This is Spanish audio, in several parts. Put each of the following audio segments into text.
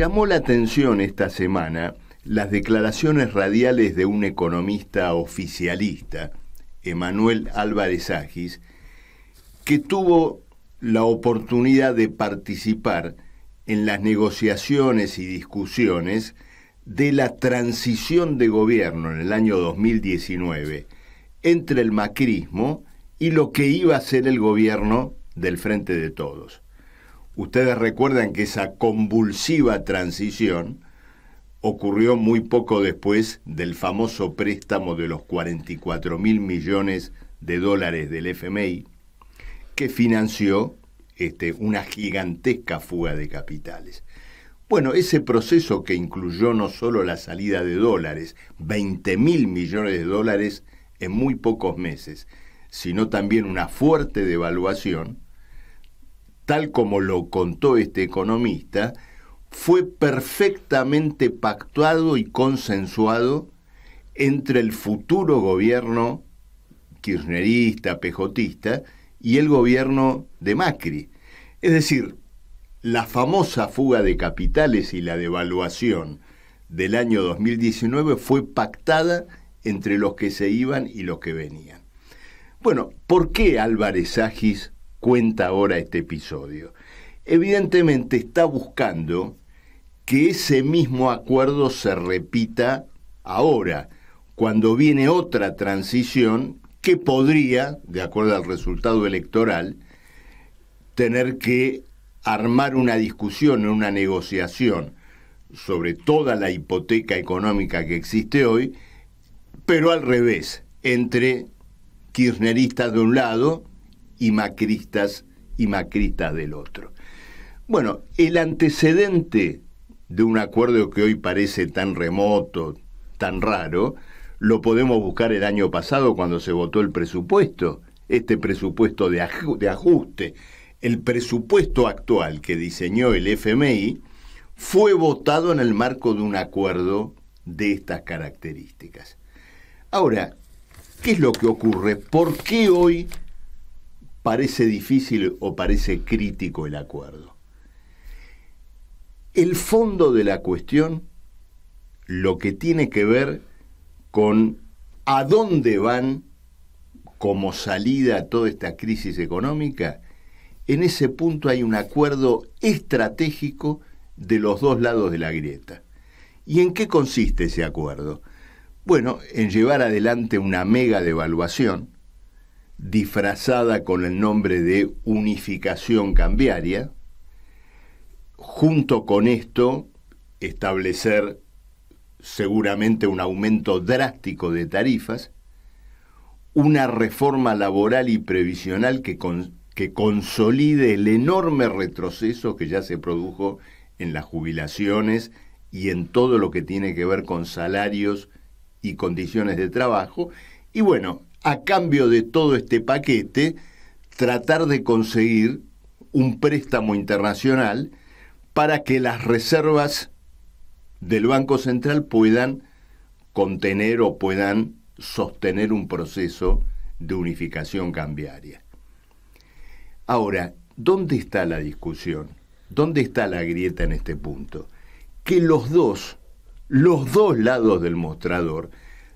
llamó la atención esta semana las declaraciones radiales de un economista oficialista, Emanuel Álvarez Agis, que tuvo la oportunidad de participar en las negociaciones y discusiones de la transición de gobierno en el año 2019 entre el macrismo y lo que iba a ser el gobierno del Frente de Todos. Ustedes recuerdan que esa convulsiva transición ocurrió muy poco después del famoso préstamo de los 44 mil millones de dólares del FMI, que financió este, una gigantesca fuga de capitales. Bueno, ese proceso que incluyó no solo la salida de dólares, 20 mil millones de dólares en muy pocos meses, sino también una fuerte devaluación, tal como lo contó este economista, fue perfectamente pactuado y consensuado entre el futuro gobierno kirchnerista, pejotista, y el gobierno de Macri. Es decir, la famosa fuga de capitales y la devaluación del año 2019 fue pactada entre los que se iban y los que venían. Bueno, ¿por qué Álvarez Agis cuenta ahora este episodio? Evidentemente está buscando que ese mismo acuerdo se repita ahora, cuando viene otra transición que podría, de acuerdo al resultado electoral, tener que armar una discusión, una negociación sobre toda la hipoteca económica que existe hoy, pero al revés, entre kirchneristas de un lado y macristas y macristas del otro. Bueno, el antecedente de un acuerdo que hoy parece tan remoto, tan raro, lo podemos buscar el año pasado cuando se votó el presupuesto, este presupuesto de, ajuste. El presupuesto actual que diseñó el FMI fue votado en el marco de un acuerdo de estas características. Ahora, ¿qué es lo que ocurre? ¿Por qué hoy parece difícil o parece crítico el acuerdo? El fondo de la cuestión, lo que tiene que ver con a dónde van como salida a toda esta crisis económica, en ese punto hay un acuerdo estratégico de los dos lados de la grieta. ¿Y en qué consiste ese acuerdo? Bueno, en llevar adelante una mega devaluación, disfrazada con el nombre de unificación cambiaria, junto con esto establecer seguramente un aumento drástico de tarifas, una reforma laboral y previsional que, que consolide el enorme retroceso que ya se produjo en las jubilaciones y en todo lo que tiene que ver con salarios y condiciones de trabajo. Y bueno, a cambio de todo este paquete, tratar de conseguir un préstamo internacional para que las reservas del Banco Central puedan contener o puedan sostener un proceso de unificación cambiaria. Ahora, ¿dónde está la discusión? ¿Dónde está la grieta en este punto? Que los dos, los dos lados del mostrador,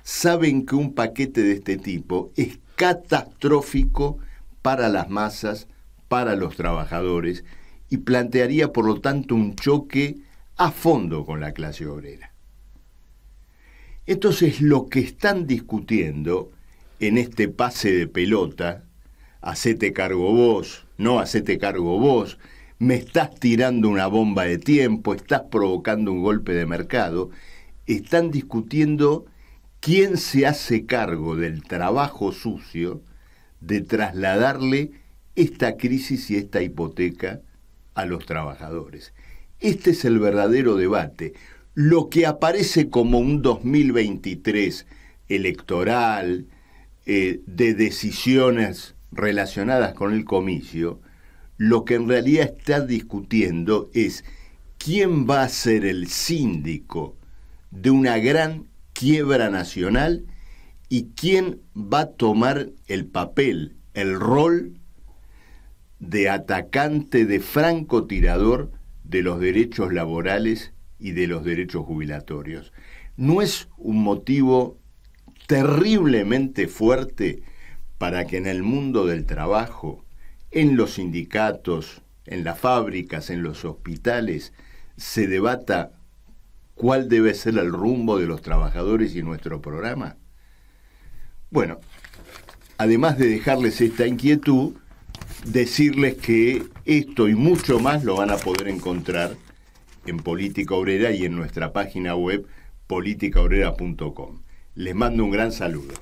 saben que un paquete de este tipo es catastrófico para las masas, para los trabajadores, y plantearía por lo tanto un choque a fondo con la clase obrera. Entonces lo que están discutiendo en este pase de pelota, hacete cargo vos, no hacete cargo vos, me estás tirando una bomba de tiempo, estás provocando un golpe de mercado, están discutiendo quién se hace cargo del trabajo sucio de trasladarle esta crisis y esta hipoteca a los trabajadores. Este es el verdadero debate. Lo que aparece como un 2023 electoral, eh, de decisiones relacionadas con el comicio, lo que en realidad está discutiendo es quién va a ser el síndico de una gran quiebra nacional y quién va a tomar el papel, el rol de atacante, de francotirador de los derechos laborales y de los derechos jubilatorios. ¿No es un motivo terriblemente fuerte para que en el mundo del trabajo, en los sindicatos, en las fábricas, en los hospitales, se debata cuál debe ser el rumbo de los trabajadores y nuestro programa? Bueno, además de dejarles esta inquietud, decirles que esto y mucho más lo van a poder encontrar en Política Obrera y en nuestra página web politicaobrera.com. Les mando un gran saludo.